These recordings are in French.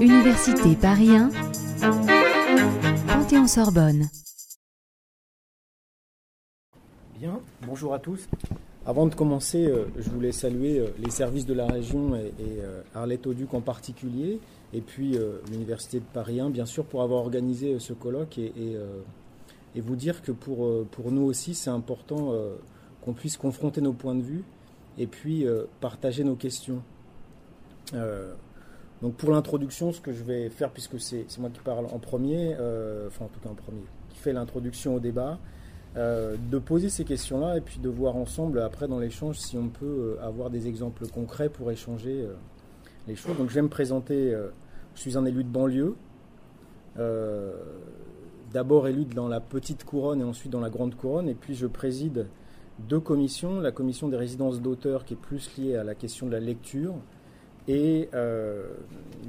Université Paris 1, Panthéon-Sorbonne. Bien, bonjour à tous. Avant de commencer, euh, je voulais saluer euh, les services de la région et, euh, Arlette Auduc en particulier, et puis l'Université de Paris 1, bien sûr, pour avoir organisé ce colloque et, vous dire que pour nous aussi, c'est important qu'on puisse confronter nos points de vue et puis partager nos questions. donc pour l'introduction, ce que je vais faire, puisque c'est moi qui parle en premier, enfin en tout cas en premier, qui fait l'introduction au débat, euh, de poser ces questions-là et puis de voir ensemble après dans l'échange si on peut euh, avoir des exemples concrets pour échanger euh, les choses. Donc je vais me présenter, je suis un élu de banlieue, d'abord élu dans la petite couronne et ensuite dans la grande couronne, et puis je préside deux commissions, la commission des résidences d'auteurs qui est plus liée à la question de la lecture, et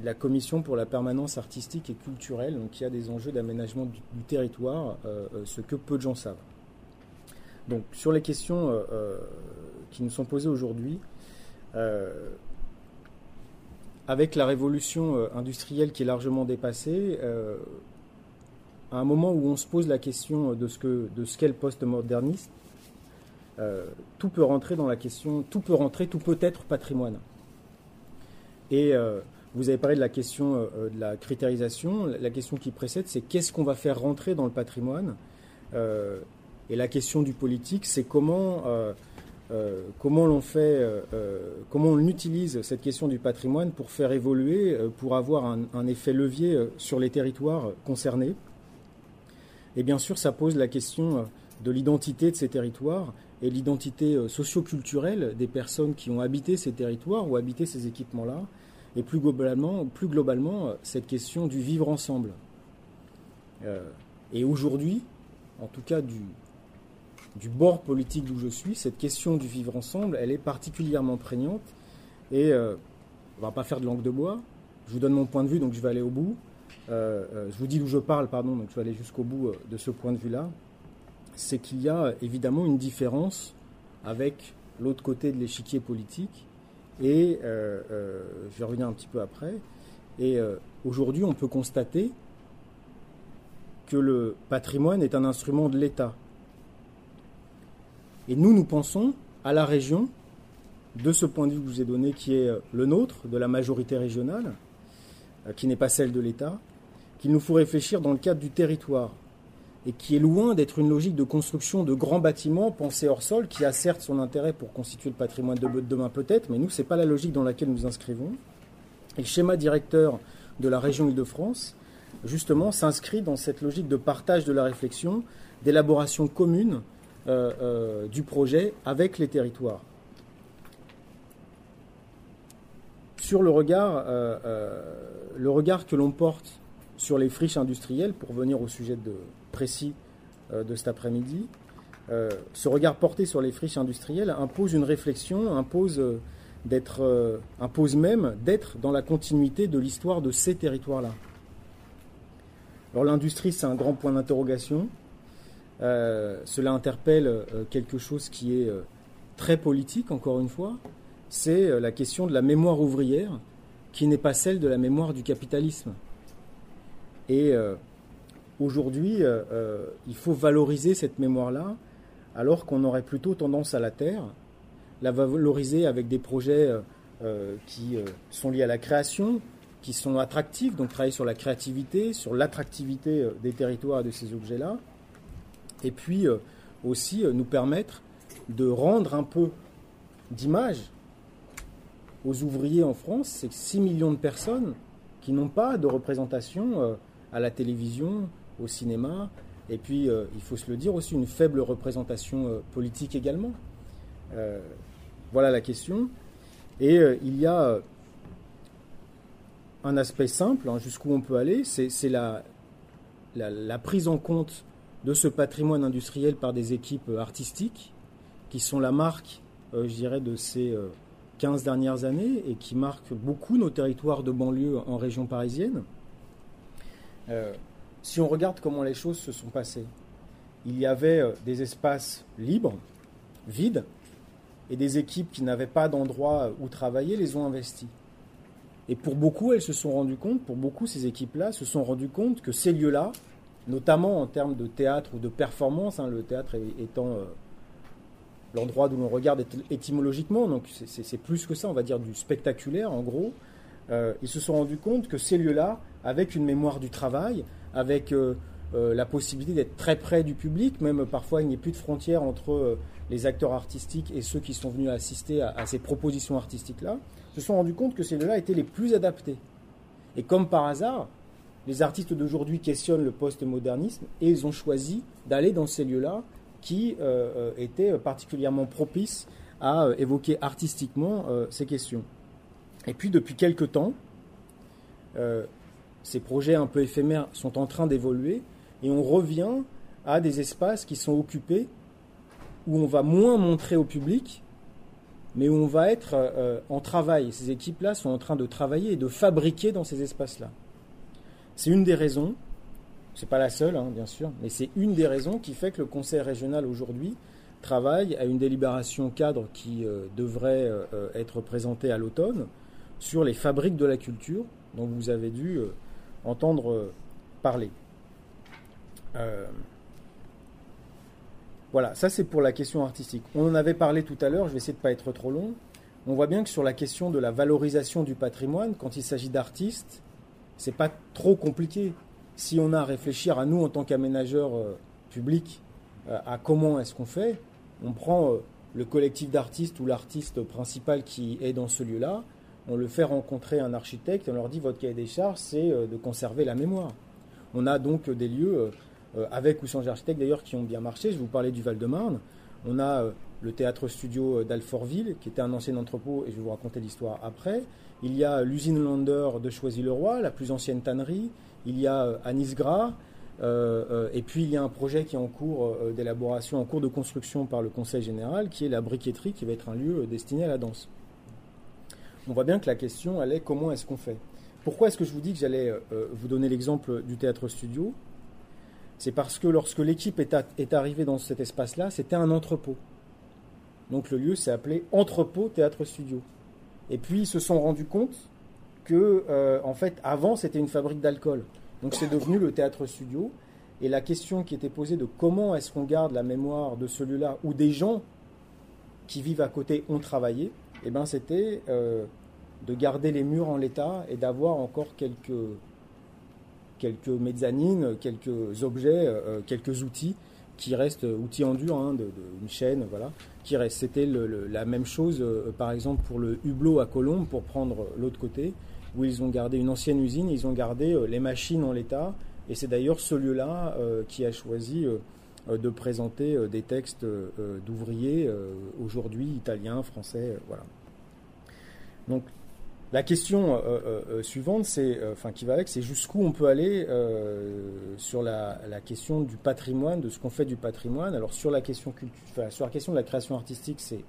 la commission pour la permanence artistique et culturelle, donc qui a des enjeux d'aménagement du, territoire, ce que peu de gens savent. Donc sur les questions euh, euh, qui nous sont posées aujourd'hui, euh, avec la révolution industrielle qui est largement dépassée, à un moment où on se pose la question de ce qu'est le post-modernisme, tout peut rentrer dans la question, tout peut rentrer, tout peut être patrimoine. Et vous avez parlé de la question de la critérisation. La question qui précède, c'est qu'est-ce qu'on va faire rentrer dans le patrimoine et la question du politique, c'est comment, euh, euh, comment l'on fait, euh, comment on utilise cette question du patrimoine pour faire évoluer, pour avoir un, effet levier sur les territoires concernés. Et bien sûr, ça pose la question de l'identité de ces territoires et l'identité socioculturelle des personnes qui ont habité ces territoires ou habité ces équipements-là, et plus globalement, plus globalement, cette question du vivre ensemble. et aujourd'hui, en tout cas du, bord politique d'où je suis, cette question du vivre ensemble, elle est particulièrement prégnante. Et euh, on va pas faire de langue de bois. Je vous donne mon point de vue, donc je vais aller au bout. Euh, euh, je vous dis d'où je parle, pardon, donc je vais aller jusqu'au bout de ce point de vue-là. C'est qu'il y a évidemment une différence avec l'autre côté de l'échiquier politique. Et je vais revenir un petit peu après. Et aujourd'hui, on peut constater que le patrimoine est un instrument de l'État. Et nous, nous pensons à la région, de ce point de vue que je vous ai donné, qui est euh, le nôtre, de la majorité régionale, euh, qui n'est pas celle de l'État, qu'il nous faut réfléchir dans le cadre du territoire, et qui est loin d'être une logique de construction de grands bâtiments pensés hors sol, qui a certes son intérêt pour constituer le patrimoine de demain peut-être, mais nous, ce n'est pas la logique dans laquelle nous inscrivons. Et le schéma directeur de la région Île-de-France, justement, s'inscrit dans cette logique de partage de la réflexion, d'élaboration commune euh, euh, du projet avec les territoires. Sur le regard, euh, le regard que l'on porte sur les friches industrielles, pour venir au sujet de, précis de cet après-midi, ce regard porté sur les friches industrielles impose une réflexion, impose d'être, impose même d'être dans la continuité de l'histoire de ces territoires-là. Alors l'industrie, c'est un grand point d'interrogation. Euh, cela interpelle euh, quelque chose qui est euh, très politique, encore une fois, c'est la question de la mémoire ouvrière, qui n'est pas celle de la mémoire du capitalisme. Et aujourd'hui, il faut valoriser cette mémoire-là, alors qu'on aurait plutôt tendance à la terre, la valoriser avec des projets qui sont liés à la création, qui sont attractifs, donc travailler sur la créativité, sur l'attractivité des territoires et de ces objets-là, et puis euh, aussi euh, nous permettre de rendre un peu d'image aux ouvriers en France. C'est 6 millions de personnes qui n'ont pas de représentation euh, à la télévision, au cinéma, et puis il faut se le dire aussi, une faible représentation politique également. voilà la question. Et il y a un aspect simple, hein, jusqu'où on peut aller, c'est la, la, prise en compte de ce patrimoine industriel par des équipes artistiques qui sont la marque, euh, je dirais, de ces 15 euh, dernières années et qui marquent beaucoup nos territoires de banlieue en région parisienne. Euh, si on regarde comment les choses se sont passées, il y avait des espaces libres, vides, et des équipes qui n'avaient pas d'endroit où travailler les ont investis. Et pour beaucoup, elles se sont rendues compte, pour beaucoup, ces équipes-là se sont rendues compte que ces lieux-là, notamment en termes de théâtre ou de performance, hein, le théâtre étant euh, l'endroit d'où l'on regarde étymologiquement, donc c'est plus que ça, on va dire du spectaculaire en gros, euh, ils se sont rendus compte que ces lieux-là, avec une mémoire du travail, avec euh, la possibilité d'être très près du public, même parfois il n'y a plus de frontières entre les acteurs artistiques et ceux qui sont venus assister à ces propositions artistiques-là, se sont rendus compte que ces lieux-là étaient les plus adaptés. Et comme par hasard, les artistes d'aujourd'hui questionnent le postmodernisme et ils ont choisi d'aller dans ces lieux-là qui euh, euh, étaient particulièrement propices à euh, évoquer artistiquement ces questions. Et puis depuis quelque temps, ces projets un peu éphémères sont en train d'évoluer et on revient à des espaces qui sont occupés où on va moins montrer au public mais où on va être euh, en travail. Ces équipes-là sont en train de travailler et de fabriquer dans ces espaces-là. C'est une des raisons, c'est pas la seule, hein, bien sûr, mais c'est une des raisons qui fait que le Conseil régional aujourd'hui travaille à une délibération cadre qui euh, devrait euh, être présentée à l'automne sur les fabriques de la culture dont vous avez dû entendre parler. Voilà, ça c'est pour la question artistique. On en avait parlé tout à l'heure, je vais essayer de ne pas être trop long. On voit bien que sur la question de la valorisation du patrimoine, quand il s'agit d'artistes, c'est pas trop compliqué. Si on a à réfléchir à nous en tant qu'aménageurs euh, publics, euh, à comment est-ce qu'on fait, on prend euh, le collectif d'artistes ou l'artiste principal qui est dans ce lieu-là, on le fait rencontrer un architecte, on leur dit votre cahier des charges, c'est de conserver la mémoire. On a donc des lieux euh, avec ou sans architectes d'ailleurs, qui ont bien marché. Je vous parler du Val-de-Marne. On a euh, le théâtre studio d'Alfortville, qui était un ancien entrepôt, et je vais vous raconter l'histoire après. Il y a l'usine Lander de Choisy-le-Roi, la plus ancienne tannerie. Il y a euh, Gras. et puis il y a un projet qui est en cours d'élaboration, en cours de construction par le Conseil général, qui est la briqueterie, qui va être un lieu destiné à la danse. On voit bien que la question, elle est comment est-ce qu'on fait? Pourquoi est-ce que je vous dis que j'allais vous donner l'exemple du théâtre studio? C'est parce que lorsque l'équipe est, arrivée dans cet espace-là, c'était un entrepôt. Donc le lieu s'est appelé Entrepôt Théâtre Studio. Et puis ils se sont rendus compte que, euh, en fait, avant c'était une fabrique d'alcool. Donc c'est devenu le Théâtre Studio. Et la question qui était posée de comment est-ce qu'on garde la mémoire de ce lieu-là où des gens qui vivent à côté ont travaillé, eh ben c'était euh, de garder les murs en l'état et d'avoir encore quelques quelques mezzanines, quelques objets, euh, euh, quelques outils qui restent, outils en dur, hein, une chaîne, voilà, qui restent. C'était la même chose, euh, par exemple, pour le Hublot à Colombes, pour prendre l'autre côté, où ils ont gardé une ancienne usine, ils ont gardé les machines en l'état, et c'est d'ailleurs ce lieu-là qui a choisi de présenter des textes d'ouvriers, aujourd'hui italiens, français, voilà. Donc la question euh, euh, euh, suivante, c'est, enfin qui va avec, c'est jusqu'où on peut aller sur la, question du patrimoine, de ce qu'on fait du patrimoine. Alors sur la question sur la question de la création artistique, c'est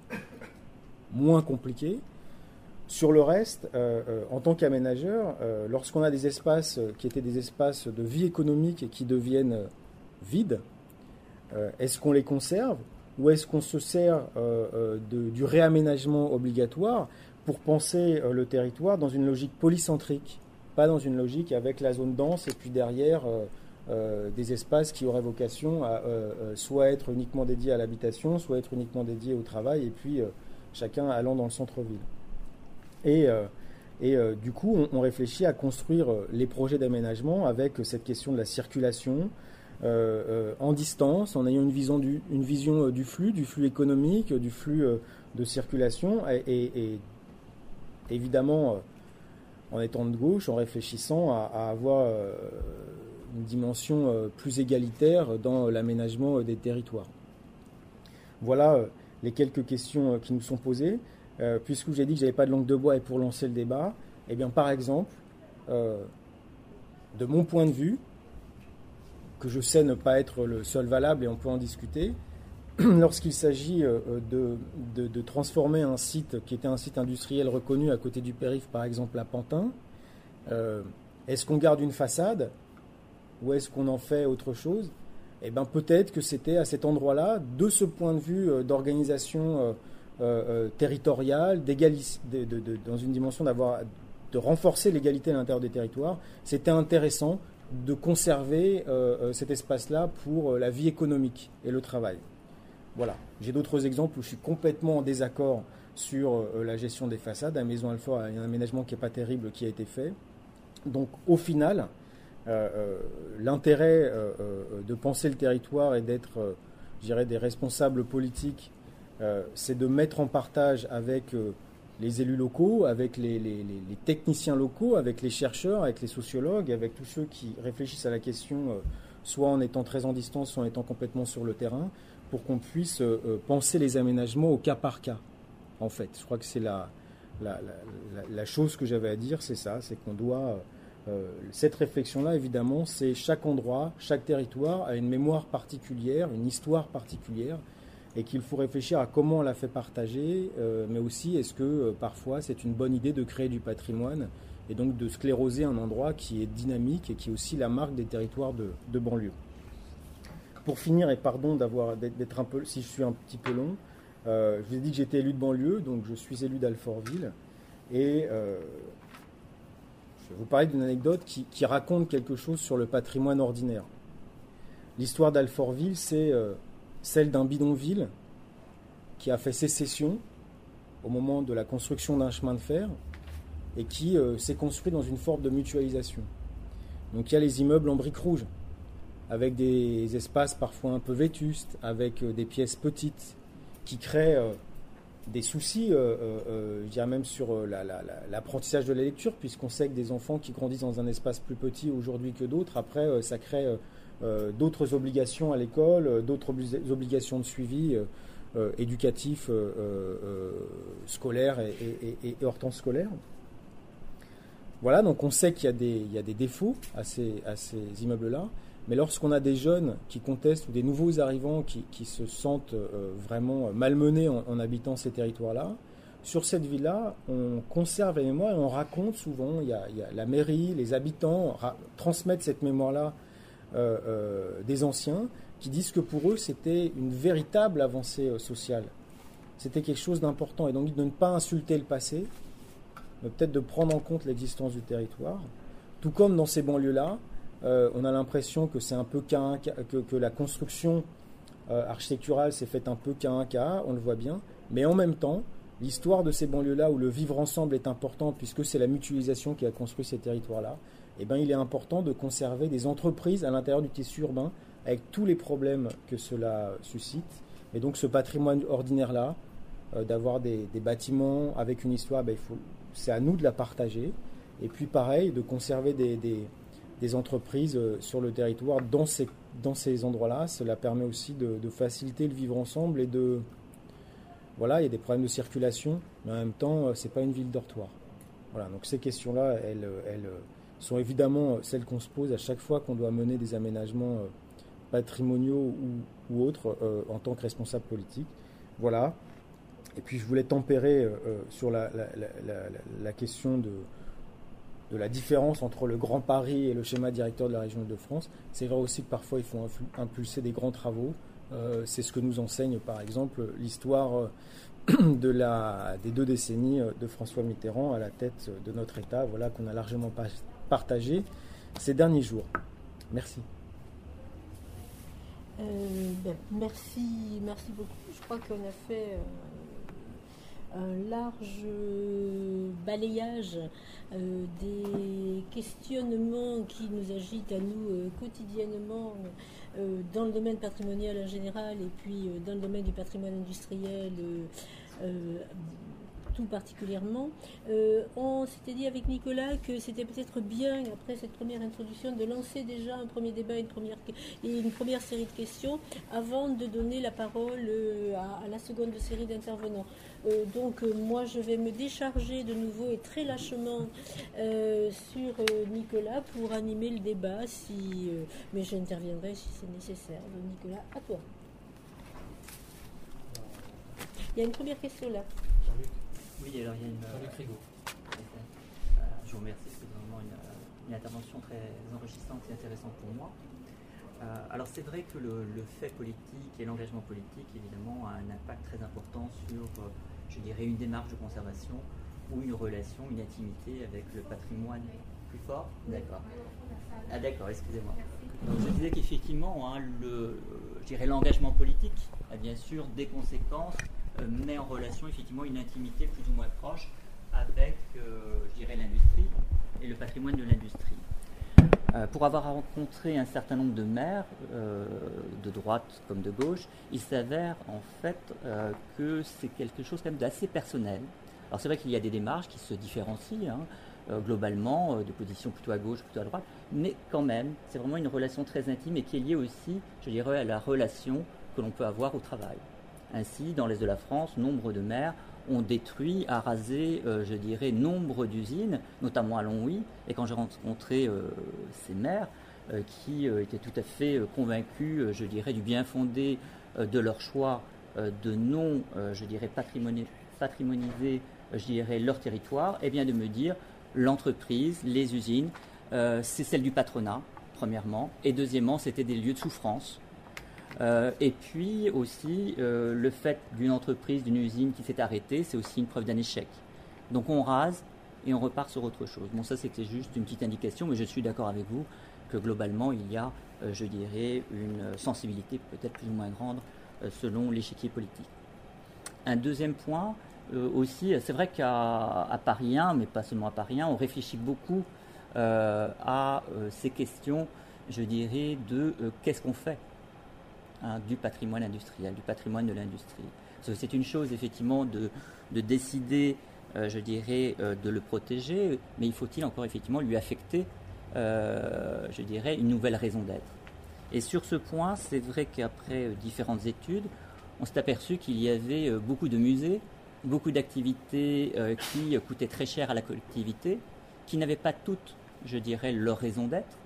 moins compliqué. Sur le reste, en tant qu'aménageur, lorsqu'on a des espaces qui étaient des espaces de vie économique et qui deviennent vides, est-ce qu'on les conserve ou est-ce qu'on se sert du réaménagement obligatoire? Pour penser euh, le territoire dans une logique polycentrique, pas dans une logique avec la zone dense et puis derrière euh, euh, des espaces qui auraient vocation à soit être uniquement dédiés à l'habitation, soit être uniquement dédiés au travail, et puis chacun allant dans le centre-ville. Et, et du coup, on, réfléchit à construire les projets d'aménagement avec cette question de la circulation, en distance, en ayant une vision du, vision du flux, du flux économique, du flux de circulation, et, évidemment, euh, en étant de gauche, en réfléchissant à, avoir euh, une dimension euh, plus égalitaire dans l'aménagement des territoires. Voilà les quelques questions qui nous sont posées. puisque j'ai dit que j'avais pas de langue de bois et pour lancer le débat, eh bien, par exemple, de mon point de vue, que je sais ne pas être le seul valable et on peut en discuter, lorsqu'il s'agit euh, de, de, transformer un site qui était un site industriel reconnu à côté du périph', par exemple à Pantin, euh, est-ce qu'on garde une façade ou est-ce qu'on en fait autre chose? Eh bien peut-être que c'était à cet endroit-là, de ce point de vue euh, d'organisation territoriale, dans une dimension d'avoir de renforcer l'égalité à l'intérieur des territoires, c'était intéressant de conserver cet espace-là pour la vie économique et le travail. Voilà. J'ai d'autres exemples où je suis complètement en désaccord sur la gestion des façades. À Maison Alfort, il y a un aménagement qui n'est pas terrible qui a été fait. Donc au final, euh, euh, l'intérêt euh, de penser le territoire et d'être, je dirais, des responsables politiques, c'est de mettre en partage avec les élus locaux, avec les, techniciens locaux, avec les chercheurs, avec les sociologues, avec tous ceux qui réfléchissent à la question, soit en étant très en distance, soit en étant complètement sur le terrain, pour qu'on puisse penser les aménagements au cas par cas. En fait, je crois que c'est la, chose que j'avais à dire, c'est ça, c'est qu'on doit euh, cette réflexion-là, évidemment, c'est chaque endroit, chaque territoire a une mémoire particulière, une histoire particulière, et qu'il faut réfléchir à comment on la fait partager, euh, mais aussi est-ce que euh, parfois c'est une bonne idée de créer du patrimoine et donc de scléroser un endroit qui est dynamique et qui est aussi la marque des territoires de, banlieue. Pour finir, et pardon d'être un peu, si je suis un petit peu long, je vous ai dit que j'étais élu de banlieue, donc je suis élu d'Alfortville, et je vais vous parler d'une anecdote qui, raconte quelque chose sur le patrimoine ordinaire. L'histoire d'Alfortville, c'est euh, celle d'un bidonville qui a fait sécession au moment de la construction d'un chemin de fer et qui euh, s'est construit dans une forme de mutualisation. Donc il y a les immeubles en briques rouges, avec des espaces parfois un peu vétustes, avec euh, des pièces petites, qui créent des soucis, euh, euh, euh, je dirais même sur l'apprentissage de la lecture, puisqu'on sait que des enfants qui grandissent dans un espace plus petit aujourd'hui que d'autres, après, ça crée d'autres obligations à l'école, d'autres obligations de suivi éducatif, scolaire et, hors temps scolaire. Voilà, donc on sait qu'il y, a des défauts à ces immeubles-là. Mais lorsqu'on a des jeunes qui contestent ou des nouveaux arrivants qui, se sentent euh, vraiment malmenés en, habitant ces territoires-là, sur cette ville-là, on conserve la mémoire et on raconte souvent, il y a, la mairie, les habitants transmettent cette mémoire-là euh, euh, des anciens qui disent que pour eux, c'était une véritable avancée sociale. C'était quelque chose d'important. Et donc de ne pas insulter le passé, mais peut-être de prendre en compte l'existence du territoire. Tout comme dans ces banlieues-là, euh, on a l'impression que c'est un peu qu'un que, que, la construction euh, architecturale s'est faite un peu un cas, on le voit bien. Mais en même temps, l'histoire de ces banlieues-là où le vivre ensemble est important puisque c'est la mutualisation qui a construit ces territoires-là, eh ben, il est important de conserver des entreprises à l'intérieur du tissu urbain avec tous les problèmes que cela suscite. Et donc ce patrimoine ordinaire-là, euh, d'avoir des, bâtiments avec une histoire, ben, c'est à nous de la partager. Et puis pareil, de conserver des entreprises euh, sur le territoire dans ces, dans ces endroits-là. Cela permet aussi de, faciliter le vivre ensemble et de. Voilà, il y a des problèmes de circulation, mais en même temps, euh, ce n'est pas une ville dortoir. Voilà, donc ces questions-là, elles, elles, sont évidemment celles qu'on se pose à chaque fois qu'on doit mener des aménagements euh, patrimoniaux ou, ou autres en tant que responsable politique. Voilà. Et puis je voulais tempérer sur la, la question de, de la différence entre le Grand Paris et le schéma directeur de la région de France. C'est vrai aussi que parfois il faut impulser des grands travaux. Euh, c'est ce que nous enseigne par exemple l'histoire euh, de la, des deux décennies euh, de François Mitterrand à la tête de notre État, voilà qu'on a largement partagé ces derniers jours. Merci. Ben, merci, merci beaucoup. Je crois qu'on a fait un large balayage euh, des questionnements qui nous agitent à nous euh, quotidiennement euh, dans le domaine patrimonial en général et puis dans le domaine du patrimoine industriel particulièrement. Euh, on s'était dit avec Nicolas que c'était peut-être bien, après cette première introduction, de lancer déjà un premier débat une première, et une première série de questions avant de donner la parole euh, à, la seconde série d'intervenants. Euh, donc moi, je vais me décharger de nouveau et très lâchement sur Nicolas pour animer le débat, si, mais j'interviendrai si c'est nécessaire. Nicolas, à toi. Il y a une première question là. Oui, alors il y a une. Euh, je vous remercie, c'est vraiment une, intervention très enrichissante et intéressante pour moi. Euh, alors c'est vrai que le, fait politique et l'engagement politique, évidemment, a un impact très important sur euh, je dirais, une démarche de conservation ou une relation, une intimité avec le patrimoine plus fort D'accord. Ah d'accord, excusez-moi. Donc je disais qu'effectivement, hein, le, l'engagement politique a bien sûr des conséquences, euh, met en relation effectivement une intimité plus ou moins proche avec, euh, je dirais, l'industrie et le patrimoine de l'industrie. Euh, pour avoir rencontré un certain nombre de maires, de droite comme de gauche, il s'avère en fait que c'est quelque chose quand même d'assez personnel. Alors c'est vrai qu'il y a des démarches qui se différencient, hein, globalement, de positions plutôt à gauche, plutôt à droite, mais quand même, c'est vraiment une relation très intime et qui est liée aussi, je dirais, à la relation que l'on peut avoir au travail. Ainsi, dans l'Est de la France, nombre de maires ont détruit, arasé, euh, je dirais, nombre d'usines, notamment à Longwy. Et quand j'ai rencontré euh, ces maires, euh, qui étaient tout à fait convaincus, je dirais, du bien fondé de leur choix de non, je dirais, patrimoniser, je dirais, leur territoire, et eh bien de me dire, l'entreprise, les usines, c'est celle du patronat, premièrement, et deuxièmement, c'était des lieux de souffrance euh, et puis aussi, euh, le fait d'une entreprise, d'une usine qui s'est arrêtée, c'est aussi une preuve d'un échec. Donc on rase et on repart sur autre chose. Bon, ça c'était juste une petite indication, mais je suis d'accord avec vous que globalement, il y a, euh, je dirais, une sensibilité peut-être plus ou moins grande selon l'échiquier politique. Un deuxième point aussi, c'est vrai qu'à Paris 1, mais pas seulement à Paris 1, on réfléchit beaucoup à ces questions, je dirais, de qu'est-ce qu'on fait Hein, du patrimoine industriel, du patrimoine de l'industrie. C'est une chose effectivement de, décider, euh, je dirais, euh, de le protéger, mais il faut-il encore effectivement lui affecter, euh, je dirais, une nouvelle raison d'être. Et sur ce point, c'est vrai qu'après différentes études, on s'est aperçu qu'il y avait beaucoup de musées, beaucoup d'activités qui coûtaient très cher à la collectivité, qui n'avaient pas toutes, je dirais, leur raison d'être,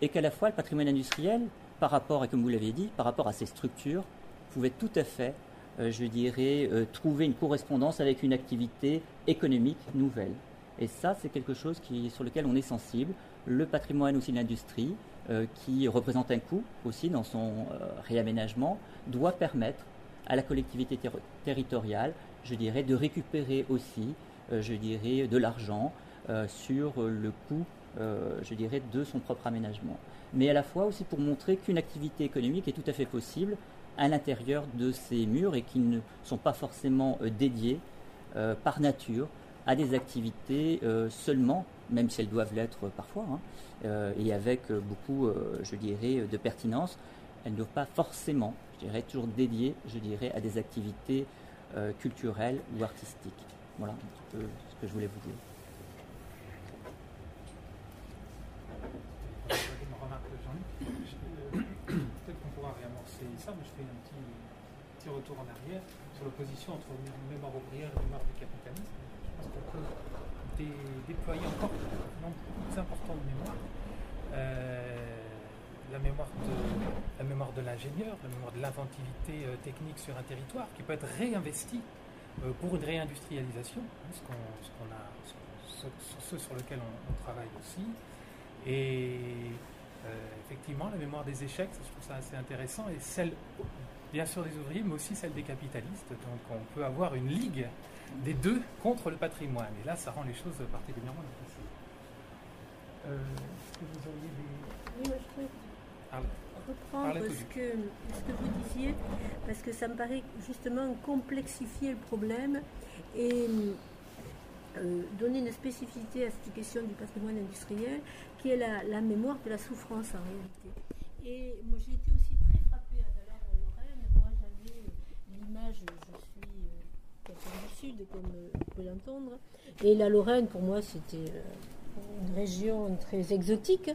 et qu'à la fois le patrimoine industriel par rapport, et comme vous l'avez dit, par rapport à ces structures, pouvait tout à fait, euh, je dirais, euh, trouver une correspondance avec une activité économique nouvelle. Et ça, c'est quelque chose sur lequel on est sensible. Le patrimoine aussi de l'industrie, euh, qui représente un coût aussi dans son réaménagement, doit permettre à la collectivité territoriale, je dirais, de récupérer aussi, je dirais, de l'argent sur le coût, je dirais, de son propre aménagement mais à la fois aussi pour montrer qu'une activité économique est tout à fait possible à l'intérieur de ces murs et qu'ils ne sont pas forcément euh, dédiés euh, par nature à des activités euh, seulement, même si elles doivent l'être parfois, hein, et avec beaucoup, je dirais, de pertinence, elles ne doivent pas forcément, je dirais, toujours dédiées, je dirais, à des activités culturelles ou artistiques. Voilà ce que je voulais vous dire. Retour en arrière sur l'opposition entre mémoire ouvrière et mémoire du capitalisme. Je pense qu'on peut déployer encore un nombre plus important de mémoire. Euh, la mémoire de la mémoire de l'ingénieur, la mémoire de l'inventivité euh, technique sur un territoire qui peut être réinvestie euh, pour une réindustrialisation, hein, ce, ce, sur lequel on, travaille aussi. Et effectivement, la mémoire des échecs, je trouve ça assez intéressant, et celle bien sûr des ouvriers, mais aussi celle des capitalistes. Donc on peut avoir une ligue des deux contre le patrimoine. Et là, ça rend les choses particulièrement difficiles. Euh, est-ce que vous auriez des... Oui, moi je reprendre ce que, ce que vous disiez, parce que ça me paraît justement complexifier le problème et euh, donner une spécificité à cette question du patrimoine industriel, qui est la, mémoire de la souffrance en réalité. Et moi j'ai été aussi je suis euh, du Sud, comme euh, vous pouvez l'entendre. Et la Lorraine, pour moi, c'était euh, une région très exotique.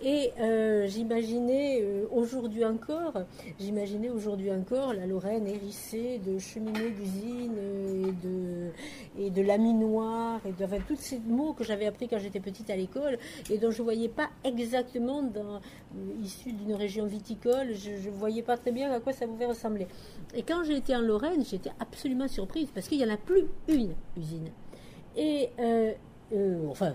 Et euh, j'imaginais euh, aujourd'hui encore, j'imaginais aujourd'hui encore la Lorraine hérissée de cheminées d'usines et de, et de laminoirs, et de, enfin, tous ces mots que j'avais appris quand j'étais petite à l'école et dont je ne voyais pas exactement dans, euh, issus d'une région viticole, je ne voyais pas très bien à quoi ça pouvait ressembler. Et quand j'ai été en Lorraine, j'étais absolument surprise parce qu'il n'y en a plus une usine. Et enfin,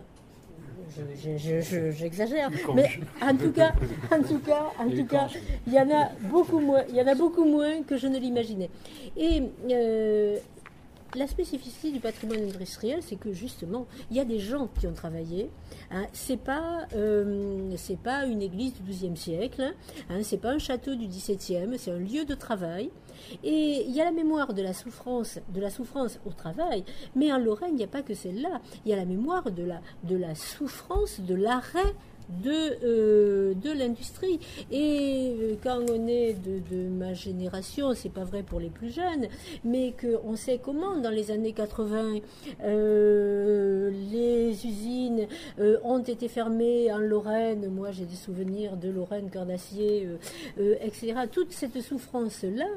j'exagère, mais en tout cas, en tout cas, en tout cas, il y en a beaucoup moins, il y en a beaucoup moins que je ne l'imaginais. Et euh, la spécificité du patrimoine industriel, c'est que justement, il y a des gens qui ont travaillé. Hein, c'est pas, euh, c'est pas une église du XIIe siècle. Hein, c'est pas un château du XVIIe. C'est un lieu de travail. Et il y a la mémoire de la souffrance, de la souffrance au travail, mais en Lorraine, il n'y a pas que celle-là. Il y a la mémoire de la, de la souffrance, de l'arrêt de, euh, de l'industrie. Et euh, quand on est de, ma génération, c'est pas vrai pour les plus jeunes, mais qu'on sait comment dans les années 80, euh, les usines ont été fermées en Lorraine. Moi, j'ai des souvenirs de Lorraine, Cœur d'Acier, etc. Toute cette souffrance-là,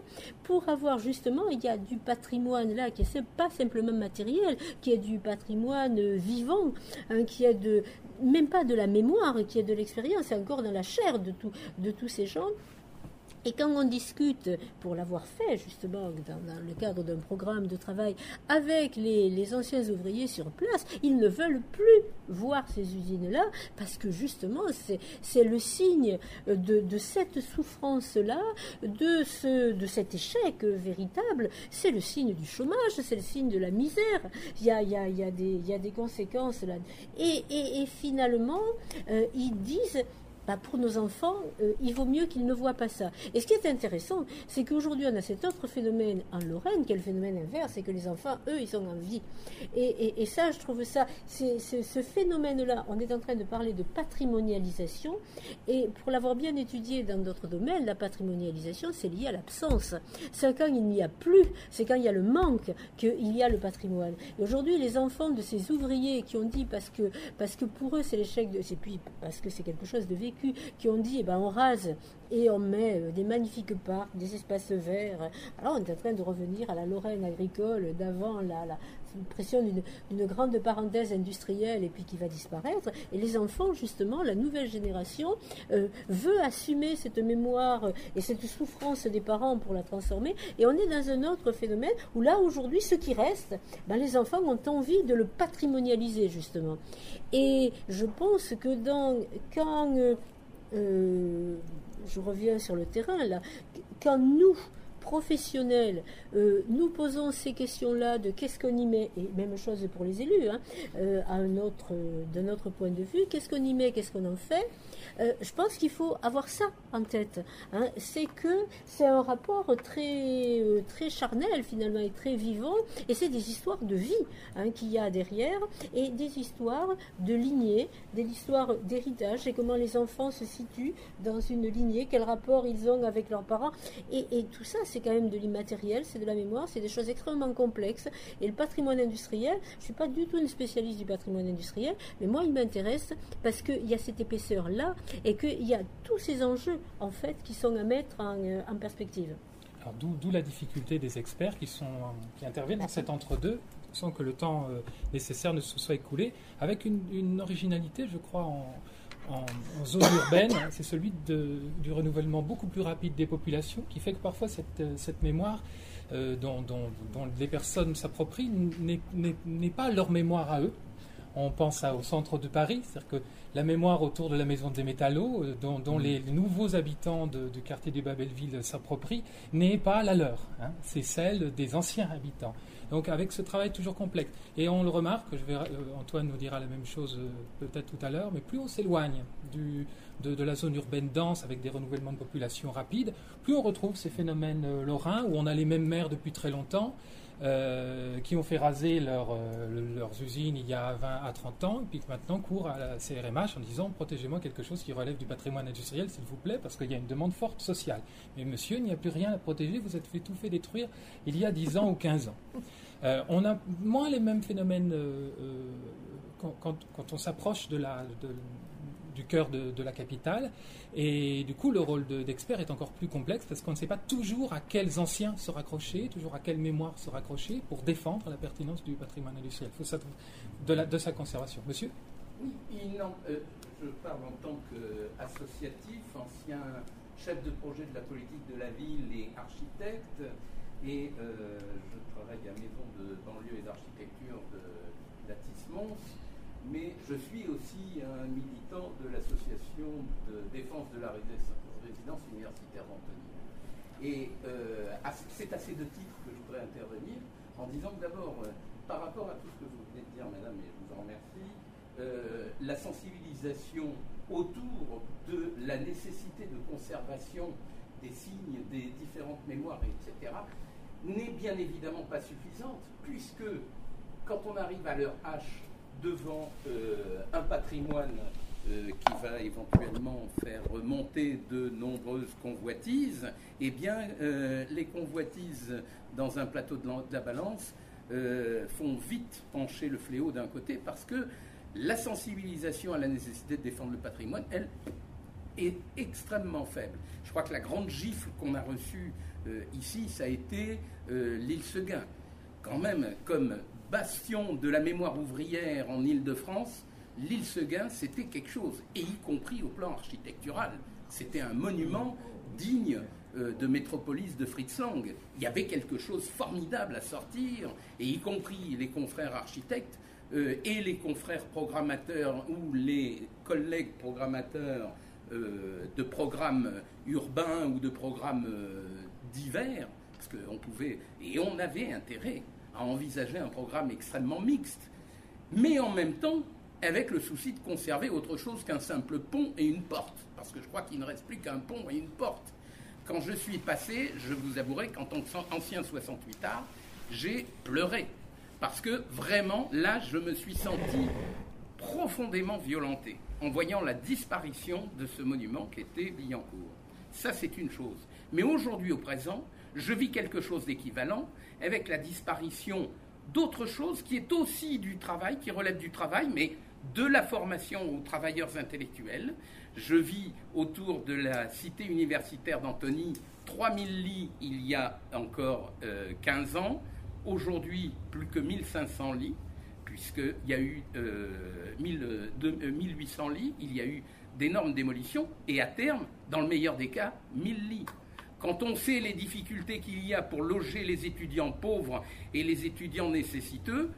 pour avoir justement, il y a du patrimoine là qui n'est pas simplement matériel, qui est du patrimoine vivant, hein, qui est de, même pas de la mémoire, qui est de l'expérience, c'est encore dans la chair de, de tous ces gens. Et quand on discute, pour l'avoir fait justement dans, le cadre d'un programme de travail avec les, anciens ouvriers sur place, ils ne veulent plus voir ces usines-là parce que justement c'est le signe de, cette souffrance-là, de, ce, de cet échec véritable, c'est le signe du chômage, c'est le signe de la misère. Il y a, y a, y a, des, y a des conséquences là. Et, et, et finalement, euh, ils disent bah, pour nos enfants, euh, il vaut mieux qu'ils ne voient pas ça. Et ce qui est intéressant, c'est qu'aujourd'hui, on a cet autre phénomène en Lorraine, qui est le phénomène inverse, c'est que les enfants, eux, ils sont en vie. Et, ça, je trouve ça, ce phénomène-là, on est en train de parler de patrimonialisation, et pour l'avoir bien étudié dans d'autres domaines, la patrimonialisation, c'est lié à l'absence. C'est quand il n'y a plus, c'est quand il y a le manque qu'il y a le patrimoine. Et aujourd'hui, les enfants de ces ouvriers qui ont dit, parce que, parce que pour eux, c'est l'échec de, c'est puis parce que c'est quelque chose de vécu, qui ont dit eh ben, on rase et on met euh, des magnifiques parcs, des espaces verts. Alors on est en train de revenir à la Lorraine agricole d'avant la, la pression d'une grande parenthèse industrielle et puis qui va disparaître. Et les enfants, justement, la nouvelle génération euh, veut assumer cette mémoire et cette souffrance des parents pour la transformer. Et on est dans un autre phénomène où là, aujourd'hui, ce qui reste, ben, les enfants ont envie de le patrimonialiser, justement. Et je pense que dans, quand... Euh, euh, je reviens sur le terrain là, quand nous, professionnels, euh, nous posons ces questions-là de qu'est-ce qu'on y met, et même chose pour les élus, hein, euh, autre, d'un autre point de vue, qu'est-ce qu'on y met, qu'est-ce qu'on en fait, euh, je pense qu'il faut avoir ça en tête. Hein. C'est que c'est un rapport très, euh, très charnel finalement et très vivant, et c'est des histoires de vie hein, qu'il y a derrière, et des histoires de lignée, des histoires d'héritage, et comment les enfants se situent dans une lignée, quel rapport ils ont avec leurs parents, et, et tout ça c'est quand même de l'immatériel, c'est de la mémoire, c'est des choses extrêmement complexes, et le patrimoine industriel, je ne suis pas du tout une spécialiste du patrimoine industriel, mais moi il m'intéresse parce qu'il y a cette épaisseur-là, et qu'il y a tous ces enjeux en fait qui sont à mettre en, euh, perspective. D'où la difficulté des experts qui, sont, qui interviennent dans cet entre-deux, sans que le temps euh, nécessaire ne se soit écoulé, avec une, originalité, je crois, en, zone urbaine, c'est celui de, du renouvellement beaucoup plus rapide des populations, qui fait que parfois cette, euh, cette mémoire dont, dont, dont, les personnes s'approprient n'est pas leur mémoire à eux. On pense au centre de Paris, c'est-à-dire que la mémoire autour de la maison des métallos, euh, dont, mm. les, nouveaux habitants du quartier du Babelville s'approprient, n'est pas la leur. Hein. C'est celle des anciens habitants. Donc avec ce travail toujours complexe. Et on le remarque, je vais, euh, Antoine nous dira la même chose euh, peut-être tout à l'heure, mais plus on s'éloigne de, de, la zone urbaine dense avec des renouvellements de population rapides, plus on retrouve ces phénomènes lorrains où on a les mêmes maires depuis très longtemps euh, qui ont fait raser euh, leurs usines il y a 20 à 30 ans, et puis qui maintenant courent à la CRMH en disant protégez-moi quelque chose qui relève du patrimoine industriel, s'il vous plaît, parce qu'il y a une demande forte sociale. Mais monsieur, il n'y a plus rien à protéger, vous êtes fait tout fait détruire il y a 10 ans ou 15 ans. Euh, on a moins les mêmes phénomènes quand, on s'approche de la, du cœur de, la capitale. Et du coup, le rôle d'expert est encore plus complexe parce qu'on ne sait pas toujours à quels anciens se raccrocher, toujours à quelle mémoire se raccrocher pour défendre la pertinence du patrimoine industriel. Il faut la, de sa conservation. Monsieur? Oui, euh, je parle en tant qu'associatif, ancien chef de projet de la politique de la ville et architecte. Et euh, je travaille à Maison de banlieue et d'architecture de Latis-Mons mais je suis aussi un militant de l'association de défense de la résidence universitaire d'Antony. Et euh, c'est à ces deux titres que je voudrais intervenir. en disant que d'abord, euh, par rapport à tout ce que vous venez de dire, madame, et je vous en remercie, euh, la sensibilisation autour de la nécessité de conservation des signes, des différentes mémoires, etc., n'est bien évidemment pas suffisante, puisque quand on arrive à l'heure H devant euh, un patrimoine euh, qui va éventuellement faire remonter de nombreuses convoitises, eh bien, euh, les convoitises dans un plateau de la, balance font vite pencher le fléau d'un côté parce que la sensibilisation à la nécessité de défendre le patrimoine, elle, est extrêmement faible. Je crois que la grande gifle qu'on a reçue ici, ça a été l'île Seguin. Quand même, comme bastion de la mémoire ouvrière en Île-de-France, l'île Seguin, c'était quelque chose, et y compris au plan architectural. C'était un monument digne euh, de métropolis de Fritz Lang. Il y avait quelque chose de formidable à sortir, et y compris les confrères architectes euh, et les confrères programmateurs ou les collègues programmateurs euh, de programmes urbains ou de programmes divers, parce qu'on pouvait, et on avait intérêt à envisager un programme extrêmement mixte, mais en même temps avec le souci de conserver autre chose qu'un simple pont et une porte, parce que je crois qu'il ne reste plus qu'un pont et une porte. Quand je suis passé, je vous avouerai qu'en tant qu'ancien 68 art, j'ai pleuré parce que vraiment, là, je me suis senti profondément violenté en voyant la disparition de ce monument qui était Billancourt. Ça, c'est une chose. Mais aujourd'hui, au présent, je vis quelque chose d'équivalent avec la disparition d'autre chose qui est aussi du travail, qui relève du travail, mais de la formation aux travailleurs intellectuels. Je vis autour de la cité universitaire d'Antony 3000 lits il y a encore euh, 15 ans. Aujourd'hui, plus que 1500 lits, puisqu'il y a eu euh, 1000, de, euh, 1800 lits, il y a eu d'énormes démolitions, et à terme, dans le meilleur des cas, 1000 lits. Quand on sait les difficultés qu'il y a pour loger les étudiants pauvres et les étudiants nécessiteux,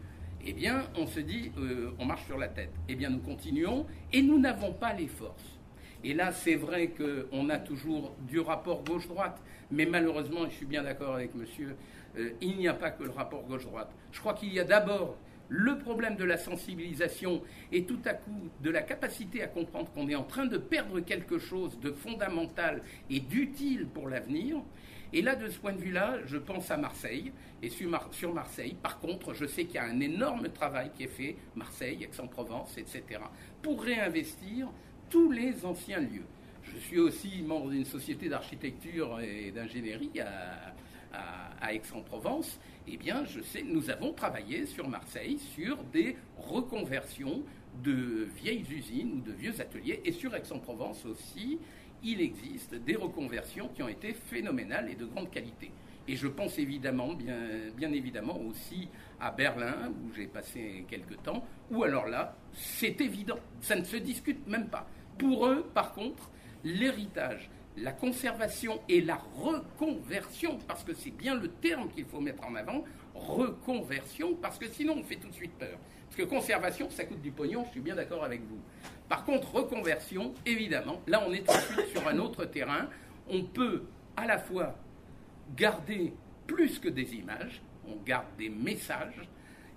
eh bien, on se dit, euh, on marche sur la tête. Eh bien, nous continuons, et nous n'avons pas les forces. Et là, c'est vrai qu'on a toujours du rapport gauche-droite, mais malheureusement, et je suis bien d'accord avec monsieur, euh, il n'y a pas que le rapport gauche-droite. Je crois qu'il y a d'abord le problème de la sensibilisation et tout à coup de la capacité à comprendre qu'on est en train de perdre quelque chose de fondamental et d'utile pour l'avenir. Et là, de ce point de vue-là, je pense à Marseille. Et sur, Mar sur Marseille, par contre, je sais qu'il y a un énorme travail qui est fait, Marseille, Aix-en-Provence, etc., pour réinvestir tous les anciens lieux. Je suis aussi membre d'une société d'architecture et d'ingénierie à, à, Aix-en-Provence, eh bien, je sais, nous avons travaillé sur Marseille sur des reconversions de vieilles usines ou de vieux ateliers, et sur Aix-en-Provence aussi, il existe des reconversions qui ont été phénoménales et de grande qualité. Et je pense évidemment, bien, bien évidemment aussi à Berlin, où j'ai passé quelques temps, où alors là, c'est évident, ça ne se discute même pas. Pour eux, par contre, l'héritage la conservation et la reconversion, parce que c'est bien le terme qu'il faut mettre en avant, reconversion, parce que sinon on fait tout de suite peur. Parce que conservation, ça coûte du pognon, je suis bien d'accord avec vous. Par contre, reconversion, évidemment, là on est sur un autre terrain. On peut à la fois garder plus que des images, on garde des messages,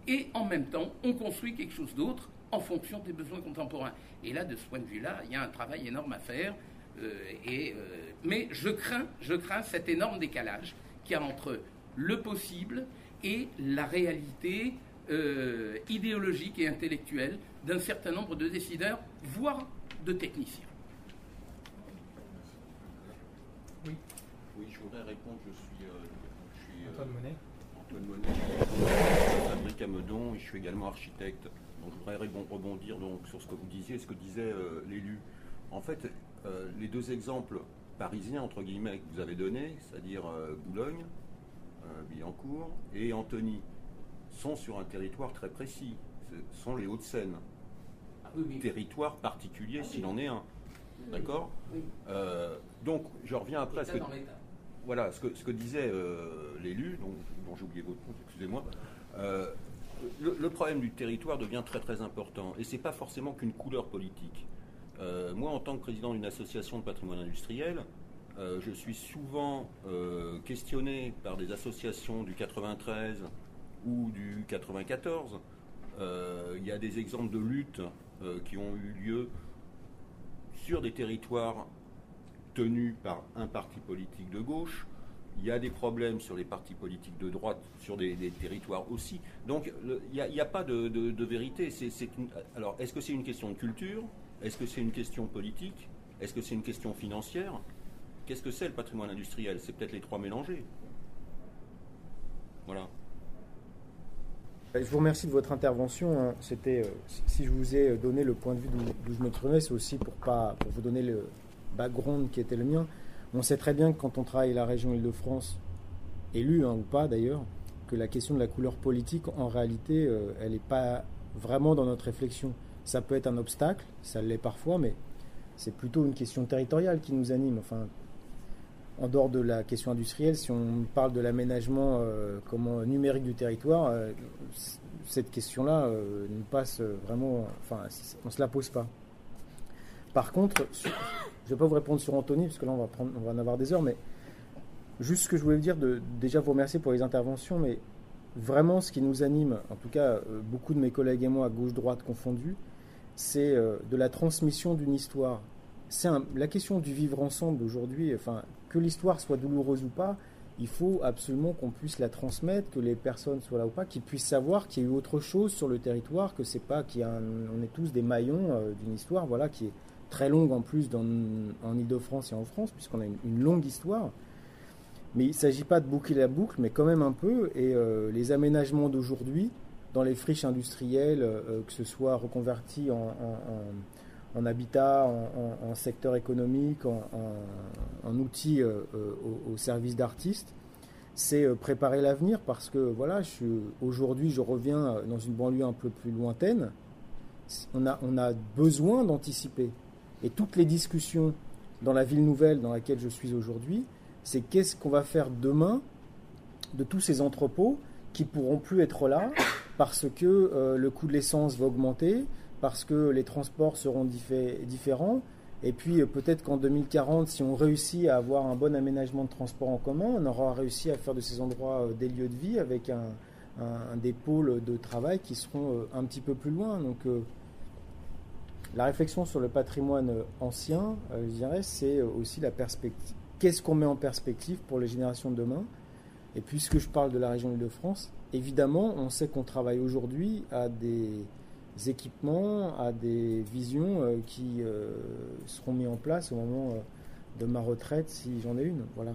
et en même temps, on construit quelque chose d'autre en fonction des besoins contemporains. Et là, de ce point de vue-là, il y a un travail énorme à faire. Euh, et, euh, mais je crains, je crains cet énorme décalage qu'il y a entre le possible et la réalité euh, idéologique et intellectuelle d'un certain nombre de décideurs, voire de techniciens. Oui, Oui, je voudrais répondre. Je suis, euh, je suis, euh, Antoine Monet. Antoine Monet, fabrique à Meudon et je suis également architecte. Donc, je voudrais rebon- rebondir donc, sur ce que vous disiez, ce que disait euh, l'élu. En fait, euh, les deux exemples parisiens, entre guillemets, que vous avez donnés, c'est-à-dire euh, Boulogne, euh, Billancourt et Antony, sont sur un territoire très précis. Ce sont les Hauts-de-Seine. Territoire particulier s'il en est un. D'accord Donc, je reviens après à ce que, voilà, ce que, ce que disait l'élu, dont, dont j'ai oublié votre nom, excusez-moi. Le, le problème du territoire devient très très important et c'est pas forcément qu'une couleur politique. Euh, moi, en tant que président d'une association de patrimoine industriel, euh, je suis souvent euh, questionné par des associations du 93 ou du 94. Euh, il y a des exemples de luttes qui ont eu lieu sur des territoires tenus par un parti politique de gauche. Il y a des problèmes sur les partis politiques de droite, sur des, territoires aussi. Donc il n'y a, pas de, vérité. alors est-ce que c'est une question de culture? Est-ce que c'est une question politique? Est-ce que c'est une question financière? Qu'est-ce que c'est le patrimoine industriel? C'est peut-être les trois mélangés. Voilà. Je vous remercie de votre intervention. Hein. C'était, euh, si je vous ai donné le point de vue d'où je me trouvais, c'est aussi pour, pas, pour vous donner le background qui était le mien. On sait très bien que quand on travaille la région Île-de-France, élue hein, ou pas d'ailleurs, que la question de la couleur politique, en réalité, euh, elle n'est pas vraiment dans notre réflexion. Ça peut être un obstacle, ça l'est parfois, mais c'est plutôt une question territoriale qui nous anime. Enfin, en dehors de la question industrielle, si on parle de l'aménagement euh, numérique du territoire, euh, cette question-là nous passe vraiment. Enfin, on se la pose pas. Par contre, je ne vais pas vous répondre sur Anthony, parce que là, on va, prendre, en avoir des heures, mais juste ce que je voulais vous dire, déjà vous remercier pour les interventions, mais vraiment ce qui nous anime, en tout cas euh, beaucoup de mes collègues et moi, gauche-droite confondus, c'est euh, de la transmission d'une histoire. C'est la question du vivre ensemble aujourd'hui, enfin, que l'histoire soit douloureuse ou pas, il faut absolument qu'on puisse la transmettre, que les personnes soient là ou pas, qu'ils puissent savoir qu'il y a eu autre chose sur le territoire, que c'est pas qu'on est tous des maillons euh, d'une histoire, voilà, qui est très longue en plus dans, en Ile-de-France et en France, puisqu'on a une, longue histoire. Mais il ne s'agit pas de boucler la boucle, mais quand même un peu. Et euh, les aménagements d'aujourd'hui, dans les friches industrielles, euh, que ce soit reconverti en, en, habitat, en, secteur économique, en, outils euh, au, service d'artistes, c'est préparer l'avenir parce que voilà, aujourd'hui je reviens dans une banlieue un peu plus lointaine. On a, on a besoin d'anticiper. Et toutes les discussions dans la ville nouvelle dans laquelle je suis aujourd'hui, c'est qu'est-ce qu'on va faire demain de tous ces entrepôts qui pourront plus être là parce que euh, le coût de l'essence va augmenter, parce que les transports seront différents. Et puis euh, peut-être qu'en 2040, si on réussit à avoir un bon aménagement de transport en commun, on aura réussi à faire de ces endroits euh, des lieux de vie avec des pôles de travail qui seront un petit peu plus loin. Donc la réflexion sur le patrimoine ancien, je dirais, c'est aussi la perspective. Qu'est-ce qu'on met en perspective pour les générations de demain? Et puisque je parle de la région Île-de-France, évidemment, on sait qu'on travaille aujourd'hui à des équipements, à des visions euh, qui euh, seront mis en place au moment de ma retraite si j'en ai une. Voilà.